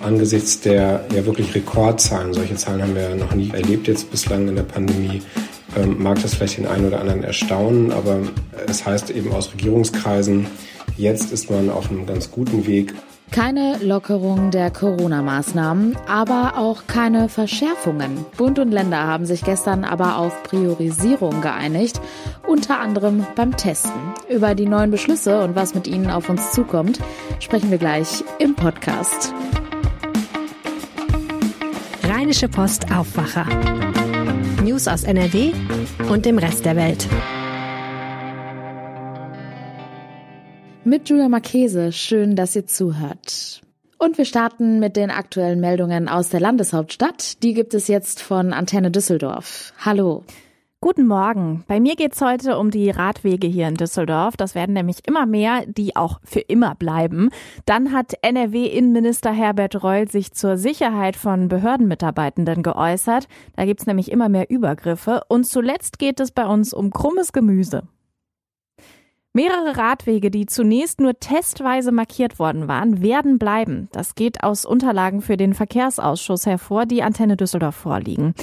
Angesichts der ja wirklich Rekordzahlen, solche Zahlen haben wir ja noch nie erlebt jetzt bislang in der Pandemie, ähm, mag das vielleicht den einen oder anderen erstaunen, aber es heißt eben aus Regierungskreisen, jetzt ist man auf einem ganz guten Weg, keine Lockerung der Corona-Maßnahmen, aber auch keine Verschärfungen. Bund und Länder haben sich gestern aber auf Priorisierung geeinigt, unter anderem beim Testen. Über die neuen Beschlüsse und was mit ihnen auf uns zukommt, sprechen wir gleich im Podcast. Rheinische Post Aufwacher. News aus NRW und dem Rest der Welt. mit Julia Marchese. Schön, dass ihr zuhört. Und wir starten mit den aktuellen Meldungen aus der Landeshauptstadt. Die gibt es jetzt von Antenne Düsseldorf. Hallo. Guten Morgen. Bei mir geht's heute um die Radwege hier in Düsseldorf. Das werden nämlich immer mehr, die auch für immer bleiben. Dann hat NRW-Innenminister Herbert Reul sich zur Sicherheit von Behördenmitarbeitenden geäußert. Da gibt's nämlich immer mehr Übergriffe. Und zuletzt geht es bei uns um krummes Gemüse. Mehrere Radwege, die zunächst nur testweise markiert worden waren, werden bleiben. Das geht aus Unterlagen für den Verkehrsausschuss hervor, die Antenne Düsseldorf vorliegen.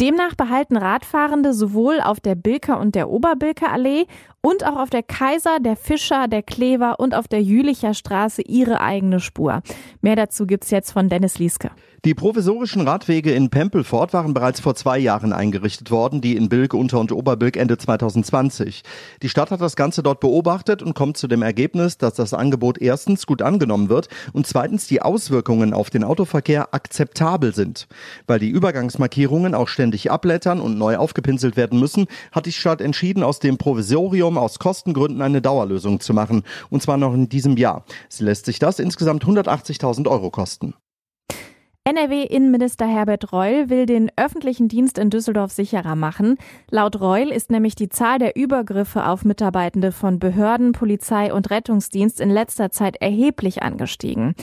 Demnach behalten Radfahrende sowohl auf der Bilker und der Oberbilker Allee und auch auf der Kaiser, der Fischer, der Klever und auf der Jülicher Straße ihre eigene Spur. Mehr dazu gibt's jetzt von Dennis Lieske. Die provisorischen Radwege in Pempelfort waren bereits vor zwei Jahren eingerichtet worden, die in Bilk, Unter- und Oberbilk Ende 2020. Die Stadt hat das Ganze dort beobachtet und kommt zu dem Ergebnis, dass das Angebot erstens gut angenommen wird und zweitens die Auswirkungen auf den Autoverkehr akzeptabel sind. Weil die Übergangsmarkierungen auch ständig abblättern und neu aufgepinselt werden müssen, hat die Stadt entschieden, aus dem Provisorium aus Kostengründen eine Dauerlösung zu machen. Und zwar noch in diesem Jahr. Sie lässt sich das insgesamt 180.000 Euro kosten. NRW-Innenminister Herbert Reul will den öffentlichen Dienst in Düsseldorf sicherer machen. Laut Reul ist nämlich die Zahl der Übergriffe auf Mitarbeitende von Behörden, Polizei und Rettungsdienst in letzter Zeit erheblich angestiegen.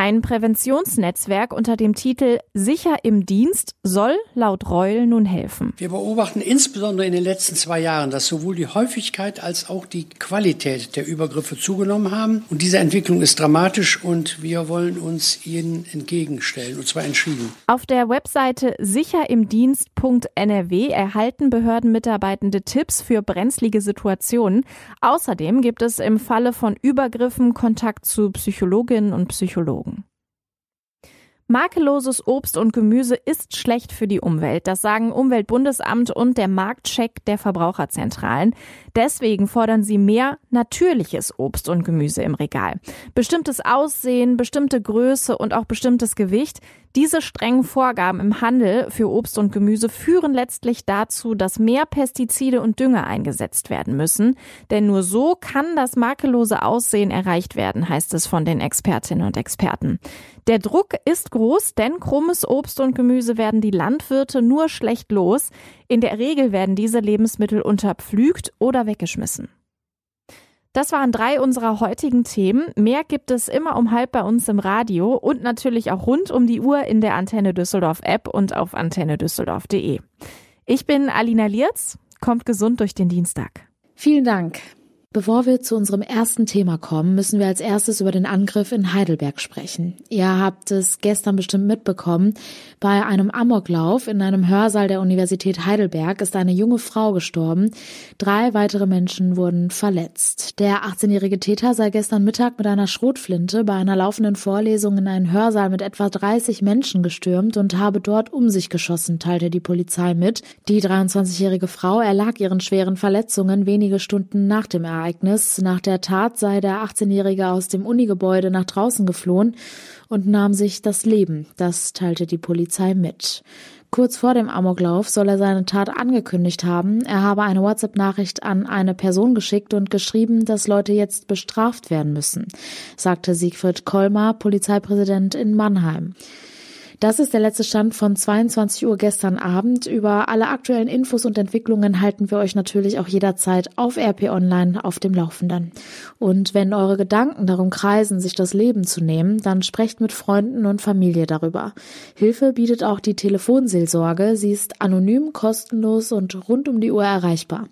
Ein Präventionsnetzwerk unter dem Titel Sicher im Dienst soll laut Reul nun helfen. Wir beobachten insbesondere in den letzten zwei Jahren, dass sowohl die Häufigkeit als auch die Qualität der Übergriffe zugenommen haben. Und diese Entwicklung ist dramatisch und wir wollen uns ihnen entgegenstellen, und zwar entschieden. Auf der Webseite sicherimdienst.nrw erhalten Behördenmitarbeitende Tipps für brenzlige Situationen. Außerdem gibt es im Falle von Übergriffen Kontakt zu Psychologinnen und Psychologen. Makelloses Obst und Gemüse ist schlecht für die Umwelt. Das sagen Umweltbundesamt und der Marktcheck der Verbraucherzentralen. Deswegen fordern sie mehr natürliches Obst und Gemüse im Regal. Bestimmtes Aussehen, bestimmte Größe und auch bestimmtes Gewicht. Diese strengen Vorgaben im Handel für Obst und Gemüse führen letztlich dazu, dass mehr Pestizide und Dünger eingesetzt werden müssen. Denn nur so kann das makellose Aussehen erreicht werden, heißt es von den Expertinnen und Experten. Der Druck ist groß, denn krummes Obst und Gemüse werden die Landwirte nur schlecht los. In der Regel werden diese Lebensmittel unterpflügt oder weggeschmissen. Das waren drei unserer heutigen Themen. Mehr gibt es immer um halb bei uns im Radio und natürlich auch rund um die Uhr in der Antenne Düsseldorf App und auf antennedüsseldorf.de. Ich bin Alina Lierz. Kommt gesund durch den Dienstag. Vielen Dank. Bevor wir zu unserem ersten Thema kommen, müssen wir als erstes über den Angriff in Heidelberg sprechen. Ihr habt es gestern bestimmt mitbekommen. Bei einem Amoklauf in einem Hörsaal der Universität Heidelberg ist eine junge Frau gestorben. Drei weitere Menschen wurden verletzt. Der 18-jährige Täter sei gestern Mittag mit einer Schrotflinte bei einer laufenden Vorlesung in einen Hörsaal mit etwa 30 Menschen gestürmt und habe dort um sich geschossen, teilte die Polizei mit. Die 23-jährige Frau erlag ihren schweren Verletzungen wenige Stunden nach dem Ereignis. Ereignis. Nach der Tat sei der 18-Jährige aus dem Unigebäude nach draußen geflohen und nahm sich das Leben. Das teilte die Polizei mit. Kurz vor dem Amoklauf soll er seine Tat angekündigt haben. Er habe eine WhatsApp-Nachricht an eine Person geschickt und geschrieben, dass Leute jetzt bestraft werden müssen, sagte Siegfried Kolmar, Polizeipräsident in Mannheim. Das ist der letzte Stand von 22 Uhr gestern Abend. Über alle aktuellen Infos und Entwicklungen halten wir euch natürlich auch jederzeit auf RP Online auf dem Laufenden. Und wenn eure Gedanken darum kreisen, sich das Leben zu nehmen, dann sprecht mit Freunden und Familie darüber. Hilfe bietet auch die Telefonseelsorge. Sie ist anonym, kostenlos und rund um die Uhr erreichbar.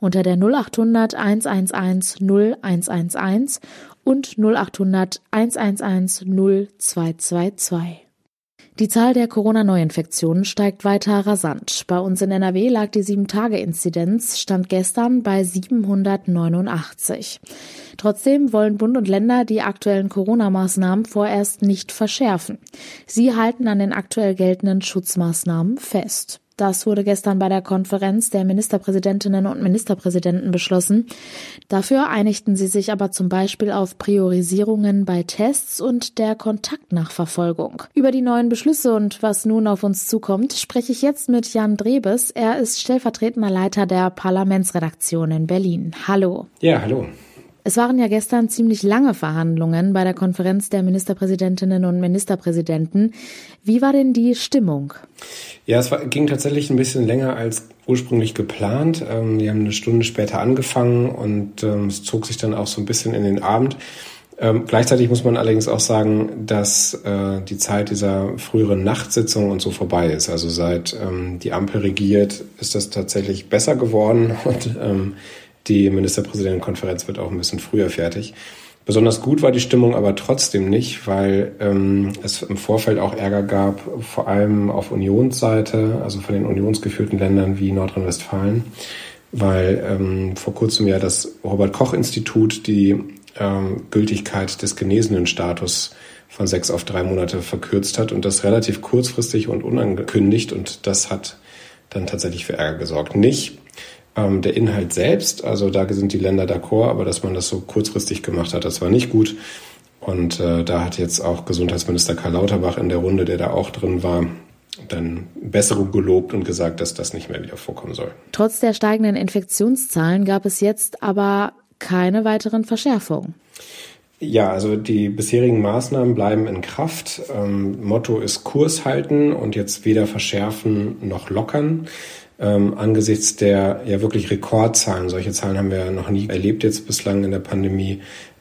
Unter der 0800 111 0111 und 0800 111 0222. Die Zahl der Corona-Neuinfektionen steigt weiter rasant. Bei uns in NRW lag die 7-Tage-Inzidenz stand gestern bei 789. Trotzdem wollen Bund und Länder die aktuellen Corona-Maßnahmen vorerst nicht verschärfen. Sie halten an den aktuell geltenden Schutzmaßnahmen fest. Das wurde gestern bei der Konferenz der Ministerpräsidentinnen und Ministerpräsidenten beschlossen. Dafür einigten sie sich aber zum Beispiel auf Priorisierungen bei Tests und der Kontaktnachverfolgung. Über die neuen Beschlüsse und was nun auf uns zukommt, spreche ich jetzt mit Jan Drebes. Er ist stellvertretender Leiter der Parlamentsredaktion in Berlin. Hallo. Ja, hallo. Es waren ja gestern ziemlich lange Verhandlungen bei der Konferenz der Ministerpräsidentinnen und Ministerpräsidenten. Wie war denn die Stimmung? Ja, es war, ging tatsächlich ein bisschen länger als ursprünglich geplant. Ähm, die haben eine Stunde später angefangen und ähm, es zog sich dann auch so ein bisschen in den Abend. Ähm, gleichzeitig muss man allerdings auch sagen, dass äh, die Zeit dieser früheren Nachtsitzung und so vorbei ist. Also seit ähm, die Ampel regiert, ist das tatsächlich besser geworden und ähm, die Ministerpräsidentenkonferenz wird auch ein bisschen früher fertig. Besonders gut war die Stimmung aber trotzdem nicht, weil ähm, es im Vorfeld auch Ärger gab, vor allem auf Unionsseite, also von den unionsgeführten Ländern wie Nordrhein-Westfalen, weil ähm, vor kurzem ja das Robert Koch Institut die ähm, Gültigkeit des genesenen Status von sechs auf drei Monate verkürzt hat und das relativ kurzfristig und unangekündigt und das hat dann tatsächlich für Ärger gesorgt. Nicht ähm, der Inhalt selbst, also da sind die Länder d'accord, aber dass man das so kurzfristig gemacht hat, das war nicht gut. Und äh, da hat jetzt auch Gesundheitsminister Karl Lauterbach in der Runde, der da auch drin war, dann Besserung gelobt und gesagt, dass das nicht mehr wieder vorkommen soll. Trotz der steigenden Infektionszahlen gab es jetzt aber keine weiteren Verschärfungen. Ja, also die bisherigen Maßnahmen bleiben in Kraft. Ähm, Motto ist Kurs halten und jetzt weder verschärfen noch lockern ähm, angesichts der ja wirklich Rekordzahlen, solche Zahlen haben wir noch nie erlebt jetzt bislang in der Pandemie,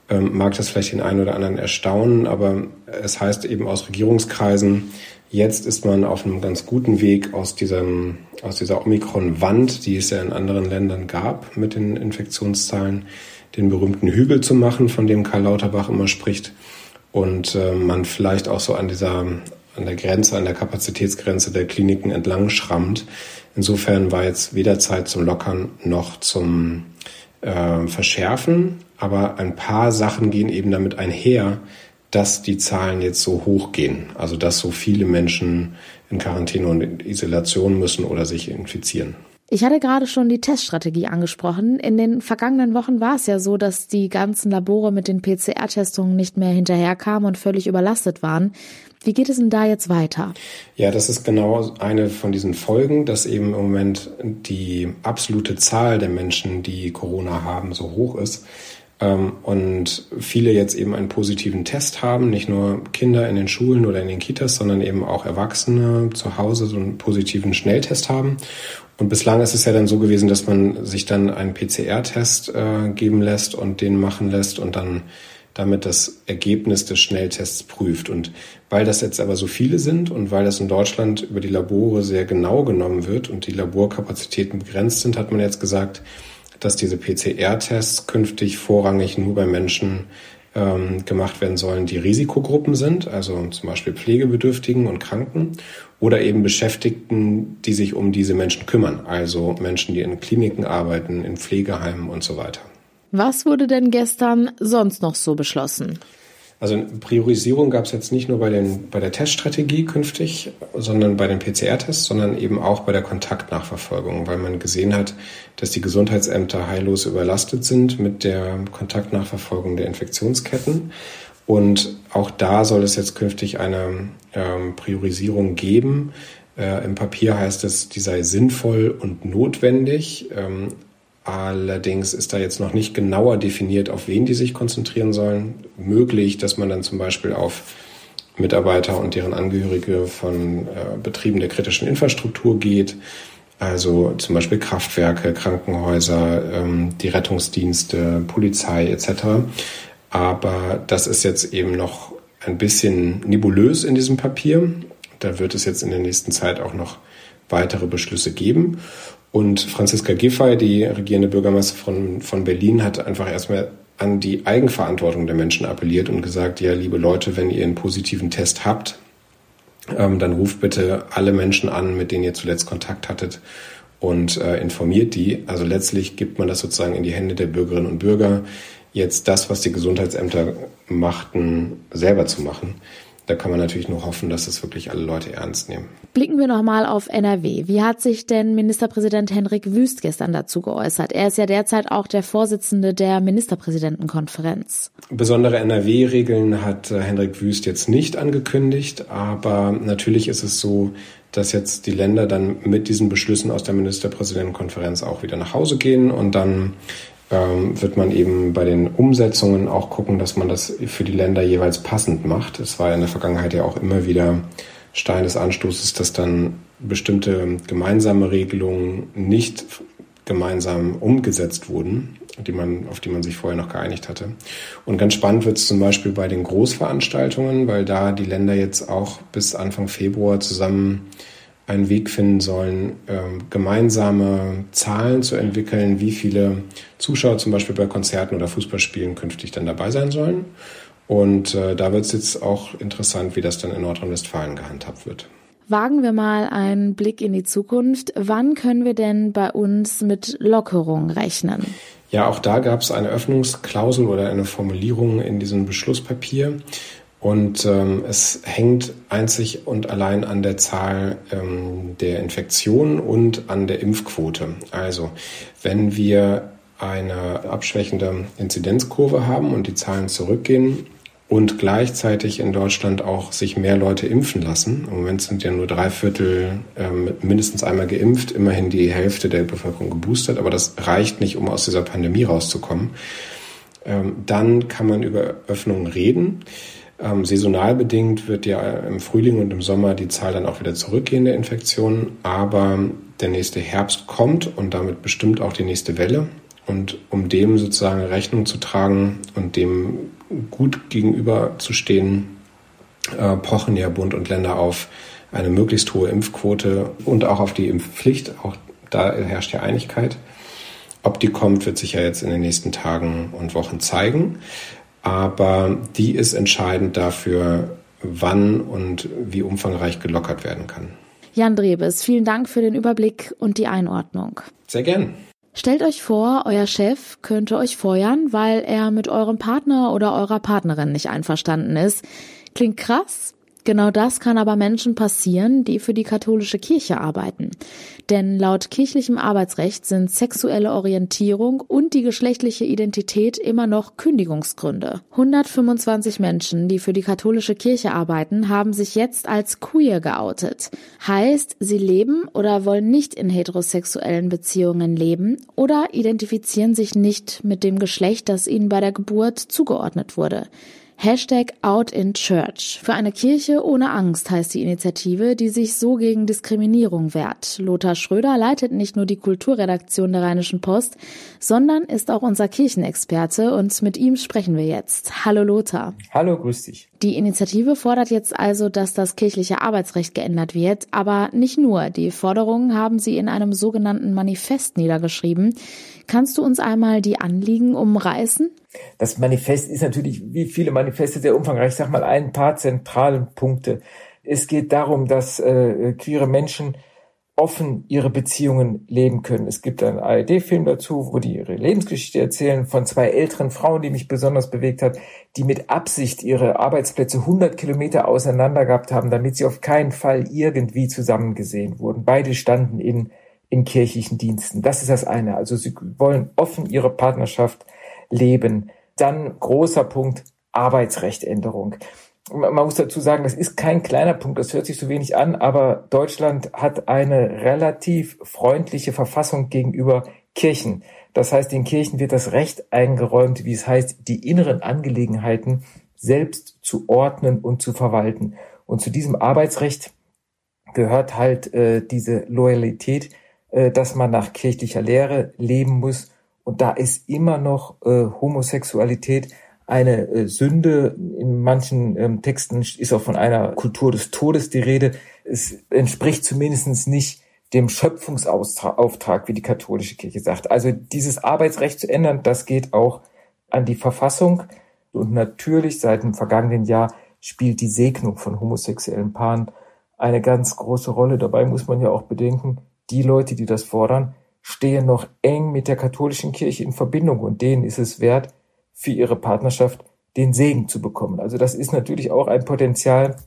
ähm, mag das vielleicht den einen oder anderen erstaunen, aber es heißt eben aus Regierungskreisen, jetzt ist man auf einem ganz guten Weg aus diesem, aus dieser Omikron-Wand, die es ja in anderen Ländern gab mit den Infektionszahlen, den berühmten Hügel zu machen, von dem Karl Lauterbach immer spricht. Und äh, man vielleicht auch so an dieser, an der Grenze, an der Kapazitätsgrenze der Kliniken entlang schrammt. Insofern war jetzt weder Zeit zum Lockern noch zum äh, Verschärfen, aber ein paar Sachen gehen eben damit einher, dass die Zahlen jetzt so hoch gehen. Also dass so viele Menschen in Quarantäne und in Isolation müssen oder sich infizieren. Ich hatte gerade schon die Teststrategie angesprochen. In den vergangenen Wochen war es ja so, dass die ganzen Labore mit den PCR-Testungen nicht mehr hinterherkamen und völlig überlastet waren. Wie geht es denn da jetzt weiter? Ja, das ist genau eine von diesen Folgen, dass eben im Moment die absolute Zahl der Menschen, die Corona haben, so hoch ist. Ähm, und viele jetzt eben einen positiven Test haben, nicht nur Kinder in den Schulen oder in den Kitas, sondern eben auch Erwachsene zu Hause so einen positiven Schnelltest haben. Und bislang ist es ja dann so gewesen, dass man sich dann einen PCR-Test äh, geben lässt und den machen lässt und dann damit das Ergebnis des Schnelltests prüft. Und weil das jetzt aber so viele sind und weil das in Deutschland über die Labore sehr genau genommen wird und die Laborkapazitäten begrenzt sind, hat man jetzt gesagt, dass diese PCR-Tests künftig vorrangig nur bei Menschen ähm, gemacht werden sollen, die Risikogruppen sind, also zum Beispiel Pflegebedürftigen und Kranken oder eben Beschäftigten, die sich um diese Menschen kümmern, also Menschen, die in Kliniken arbeiten, in Pflegeheimen und so weiter. Was wurde denn gestern sonst noch so beschlossen? Also Priorisierung gab es jetzt nicht nur bei, den, bei der Teststrategie künftig, sondern bei den PCR-Tests, sondern eben auch bei der Kontaktnachverfolgung, weil man gesehen hat, dass die Gesundheitsämter heillos überlastet sind mit der Kontaktnachverfolgung der Infektionsketten. Und auch da soll es jetzt künftig eine ähm, Priorisierung geben. Äh, Im Papier heißt es, die sei sinnvoll und notwendig. Ähm, Allerdings ist da jetzt noch nicht genauer definiert, auf wen die sich konzentrieren sollen. Möglich, dass man dann zum Beispiel auf Mitarbeiter und deren Angehörige von äh, Betrieben der kritischen Infrastruktur geht, also zum Beispiel Kraftwerke, Krankenhäuser, ähm, die Rettungsdienste, Polizei etc. Aber das ist jetzt eben noch ein bisschen nebulös in diesem Papier. Da wird es jetzt in der nächsten Zeit auch noch weitere Beschlüsse geben. Und Franziska Giffey, die regierende Bürgermeisterin von, von Berlin, hat einfach erstmal an die Eigenverantwortung der Menschen appelliert und gesagt, ja, liebe Leute, wenn ihr einen positiven Test habt, ähm, dann ruft bitte alle Menschen an, mit denen ihr zuletzt Kontakt hattet und äh, informiert die. Also letztlich gibt man das sozusagen in die Hände der Bürgerinnen und Bürger, jetzt das, was die Gesundheitsämter machten, selber zu machen da kann man natürlich nur hoffen, dass das wirklich alle Leute ernst nehmen. Blicken wir nochmal auf NRW. Wie hat sich denn Ministerpräsident Henrik Wüst gestern dazu geäußert? Er ist ja derzeit auch der Vorsitzende der Ministerpräsidentenkonferenz. Besondere NRW-Regeln hat äh, Henrik Wüst jetzt nicht angekündigt, aber natürlich ist es so, dass jetzt die Länder dann mit diesen Beschlüssen aus der Ministerpräsidentenkonferenz auch wieder nach Hause gehen und dann wird man eben bei den Umsetzungen auch gucken, dass man das für die Länder jeweils passend macht. Es war in der Vergangenheit ja auch immer wieder Stein des Anstoßes, dass dann bestimmte gemeinsame Regelungen nicht gemeinsam umgesetzt wurden, die man, auf die man sich vorher noch geeinigt hatte. Und ganz spannend wird es zum Beispiel bei den Großveranstaltungen, weil da die Länder jetzt auch bis Anfang Februar zusammen einen Weg finden sollen, ähm, gemeinsame Zahlen zu entwickeln, wie viele Zuschauer zum Beispiel bei Konzerten oder Fußballspielen künftig dann dabei sein sollen. Und äh, da wird es jetzt auch interessant, wie das dann in Nordrhein-Westfalen gehandhabt wird. Wagen wir mal einen Blick in die Zukunft. Wann können wir denn bei uns mit Lockerung rechnen? Ja, auch da gab es eine Öffnungsklausel oder eine Formulierung in diesem Beschlusspapier. Und ähm, es hängt einzig und allein an der Zahl ähm, der Infektionen und an der Impfquote. Also wenn wir eine abschwächende Inzidenzkurve haben und die Zahlen zurückgehen und gleichzeitig in Deutschland auch sich mehr Leute impfen lassen. Im Moment sind ja nur drei Viertel ähm, mindestens einmal geimpft, immerhin die Hälfte der Bevölkerung geboostert, aber das reicht nicht, um aus dieser Pandemie rauszukommen. Ähm, dann kann man über Öffnungen reden. Ähm, saisonal bedingt wird ja im Frühling und im Sommer die Zahl dann auch wieder zurückgehen der Infektionen, aber der nächste Herbst kommt und damit bestimmt auch die nächste Welle. Und um dem sozusagen Rechnung zu tragen und dem gut gegenüber zu stehen, äh, pochen ja Bund und Länder auf eine möglichst hohe Impfquote und auch auf die Impfpflicht. Auch da herrscht ja Einigkeit. Ob die kommt, wird sich ja jetzt in den nächsten Tagen und Wochen zeigen aber die ist entscheidend dafür, wann und wie umfangreich gelockert werden kann. Jan Drebes, vielen Dank für den Überblick und die Einordnung. Sehr gern. Stellt euch vor, euer Chef könnte euch feuern, weil er mit eurem Partner oder eurer Partnerin nicht einverstanden ist. Klingt krass, Genau das kann aber Menschen passieren, die für die katholische Kirche arbeiten. Denn laut kirchlichem Arbeitsrecht sind sexuelle Orientierung und die geschlechtliche Identität immer noch Kündigungsgründe. 125 Menschen, die für die katholische Kirche arbeiten, haben sich jetzt als queer geoutet. Heißt, sie leben oder wollen nicht in heterosexuellen Beziehungen leben oder identifizieren sich nicht mit dem Geschlecht, das ihnen bei der Geburt zugeordnet wurde. Hashtag Out in Church. Für eine Kirche ohne Angst heißt die Initiative, die sich so gegen Diskriminierung wehrt. Lothar Schröder leitet nicht nur die Kulturredaktion der Rheinischen Post, sondern ist auch unser Kirchenexperte und mit ihm sprechen wir jetzt. Hallo Lothar. Hallo, grüß dich. Die Initiative fordert jetzt also, dass das kirchliche Arbeitsrecht geändert wird, aber nicht nur. Die Forderungen haben sie in einem sogenannten Manifest niedergeschrieben. Kannst du uns einmal die Anliegen umreißen? Das Manifest ist natürlich, wie viele Manifeste, sehr umfangreich. Ich sag mal ein paar zentrale Punkte. Es geht darum, dass äh, queere Menschen offen ihre Beziehungen leben können. Es gibt einen ARD-Film dazu, wo die ihre Lebensgeschichte erzählen von zwei älteren Frauen, die mich besonders bewegt hat, die mit Absicht ihre Arbeitsplätze 100 Kilometer auseinander gehabt haben, damit sie auf keinen Fall irgendwie zusammen gesehen wurden. Beide standen in, in kirchlichen Diensten. Das ist das eine. Also sie wollen offen ihre Partnerschaft leben. Dann großer Punkt Arbeitsrechtänderung man muss dazu sagen, das ist kein kleiner Punkt, das hört sich so wenig an, aber Deutschland hat eine relativ freundliche Verfassung gegenüber Kirchen. Das heißt, den Kirchen wird das Recht eingeräumt, wie es heißt, die inneren Angelegenheiten selbst zu ordnen und zu verwalten. Und zu diesem Arbeitsrecht gehört halt äh, diese Loyalität, äh, dass man nach kirchlicher Lehre leben muss. Und da ist immer noch äh, Homosexualität eine äh, Sünde. In manchen ähm, Texten ist auch von einer Kultur des Todes die Rede. Es entspricht zumindest nicht dem Schöpfungsauftrag, wie die katholische Kirche sagt. Also dieses Arbeitsrecht zu ändern, das geht auch an die Verfassung. Und natürlich seit dem vergangenen Jahr spielt die Segnung von homosexuellen Paaren eine ganz große Rolle. Dabei muss man ja auch bedenken, die Leute, die das fordern, stehen noch eng mit der katholischen Kirche in Verbindung und denen ist es wert, für ihre Partnerschaft den Segen zu bekommen. Also das ist natürlich auch ein Potenzial,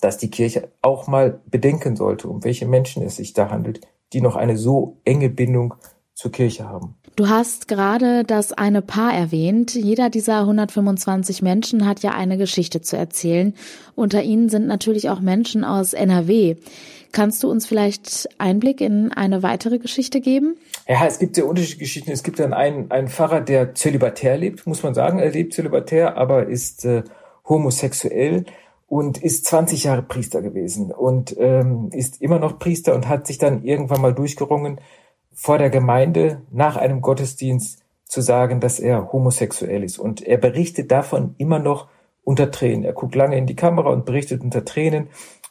dass die Kirche auch mal bedenken sollte, um welche Menschen es sich da handelt, die noch eine so enge Bindung zur Kirche haben. Du hast gerade das eine Paar erwähnt. Jeder dieser 125 Menschen hat ja eine Geschichte zu erzählen. Unter ihnen sind natürlich auch Menschen aus NRW. Kannst du uns vielleicht Einblick in eine weitere Geschichte geben? Ja, es gibt sehr unterschiedliche Geschichten. Es gibt dann einen, einen Pfarrer, der zölibatär lebt, muss man sagen. Er lebt zölibatär, aber ist äh, homosexuell und ist 20 Jahre Priester gewesen und ähm, ist immer noch Priester und hat sich dann irgendwann mal durchgerungen, vor der Gemeinde nach einem Gottesdienst zu sagen, dass er homosexuell ist. Und er berichtet davon immer noch unter Tränen. Er guckt lange in die Kamera und berichtet unter Tränen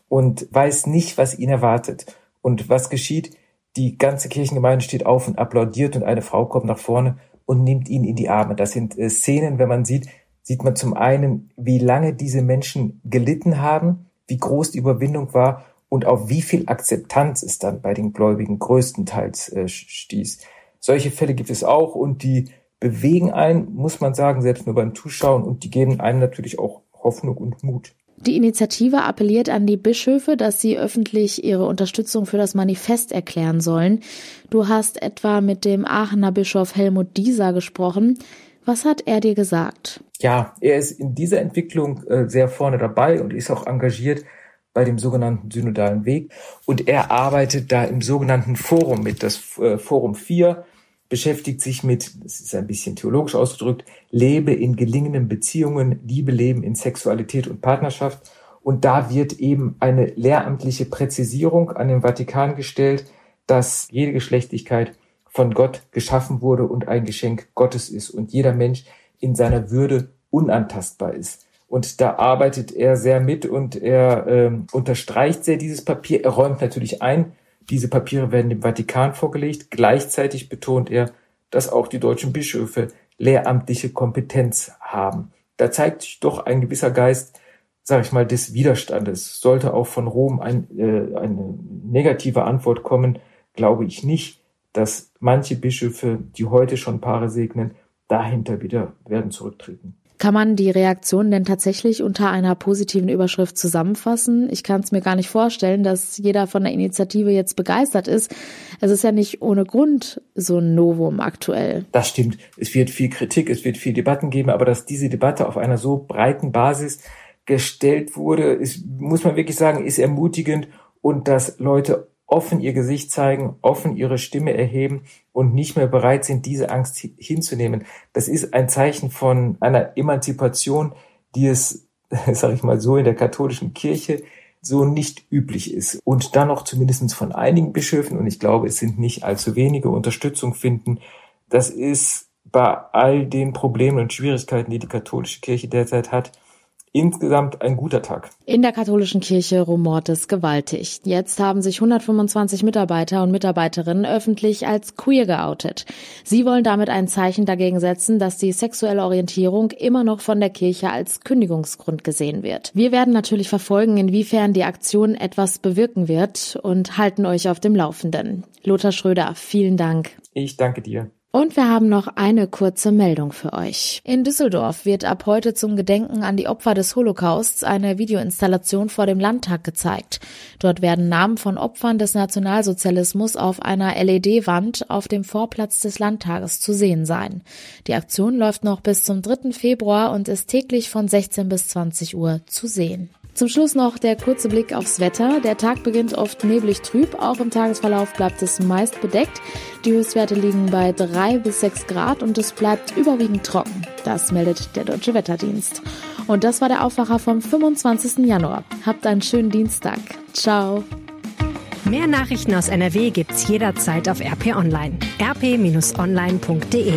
und weiß nicht, was ihn erwartet. Und was geschieht? Die ganze Kirchengemeinde steht auf und applaudiert und eine Frau kommt nach vorne und nimmt ihn in die Arme. Das sind äh, Szenen, wenn man sieht, sieht man zum einen, wie lange diese Menschen gelitten haben, wie groß die Überwindung war und auf wie viel Akzeptanz es dann bei den Gläubigen größtenteils äh, stieß. Solche Fälle gibt es auch und die bewegen einen, muss man sagen, selbst nur beim Zuschauen und die geben einem natürlich auch Hoffnung und Mut. Die Initiative appelliert an die Bischöfe, dass sie öffentlich ihre Unterstützung für das Manifest erklären sollen. Du hast etwa mit dem Aachener Bischof Helmut Dieser gesprochen. Was hat er dir gesagt? Ja, er ist in dieser Entwicklung äh, sehr vorne dabei und ist auch engagiert bei dem sogenannten synodalen Weg. Und er arbeitet da im sogenannten Forum mit. Das äh, Forum 4 beschäftigt sich mit, das ist ein bisschen theologisch ausgedrückt, Lebe in gelingenden Beziehungen, Liebe leben in Sexualität und Partnerschaft. Und da wird eben eine lehramtliche Präzisierung an den Vatikan gestellt, dass jede Geschlechtlichkeit von Gott geschaffen wurde und ein Geschenk Gottes ist und jeder Mensch in seiner Würde unantastbar ist. Und da arbeitet er sehr mit und er äh, unterstreicht sehr dieses Papier. Er räumt natürlich ein, diese Papiere werden dem Vatikan vorgelegt. Gleichzeitig betont er, dass auch die deutschen Bischöfe lehramtliche Kompetenz haben. Da zeigt sich doch ein gewisser Geist, sage ich mal, des Widerstandes. Sollte auch von Rom ein, äh, eine negative Antwort kommen, glaube ich nicht, dass manche Bischöfe, die heute schon Paare segnen, dahinter wieder werden zurücktreten. Kann man die Reaktion denn tatsächlich unter einer positiven Überschrift zusammenfassen? Ich kann es mir gar nicht vorstellen, dass jeder von der Initiative jetzt begeistert ist. Es ist ja nicht ohne Grund so ein Novum aktuell. Das stimmt. Es wird viel Kritik, es wird viel Debatten geben, aber dass diese Debatte auf einer so breiten Basis gestellt wurde, ist, muss man wirklich sagen, ist ermutigend und dass Leute offen ihr Gesicht zeigen, offen ihre Stimme erheben und nicht mehr bereit sind, diese Angst hinzunehmen. Das ist ein Zeichen von einer Emanzipation, die es, sage ich mal so, in der katholischen Kirche so nicht üblich ist. Und dann noch zumindest von einigen Bischöfen, und ich glaube, es sind nicht allzu wenige, Unterstützung finden. Das ist bei all den Problemen und Schwierigkeiten, die die katholische Kirche derzeit hat, Insgesamt ein guter Tag. In der katholischen Kirche rumort es gewaltig. Jetzt haben sich 125 Mitarbeiter und Mitarbeiterinnen öffentlich als queer geoutet. Sie wollen damit ein Zeichen dagegen setzen, dass die sexuelle Orientierung immer noch von der Kirche als Kündigungsgrund gesehen wird. Wir werden natürlich verfolgen, inwiefern die Aktion etwas bewirken wird und halten euch auf dem Laufenden. Lothar Schröder, vielen Dank. Ich danke dir. Und wir haben noch eine kurze Meldung für euch. In Düsseldorf wird ab heute zum Gedenken an die Opfer des Holocausts eine Videoinstallation vor dem Landtag gezeigt. Dort werden Namen von Opfern des Nationalsozialismus auf einer LED-Wand auf dem Vorplatz des Landtages zu sehen sein. Die Aktion läuft noch bis zum 3. Februar und ist täglich von 16 bis 20 Uhr zu sehen. Zum Schluss noch der kurze Blick aufs Wetter. Der Tag beginnt oft neblig trüb. Auch im Tagesverlauf bleibt es meist bedeckt. Die Höchstwerte liegen bei drei bis sechs Grad und es bleibt überwiegend trocken. Das meldet der Deutsche Wetterdienst. Und das war der Aufwacher vom 25. Januar. Habt einen schönen Dienstag. Ciao. Mehr Nachrichten aus NRW gibt's jederzeit auf RP Online. rp-online.de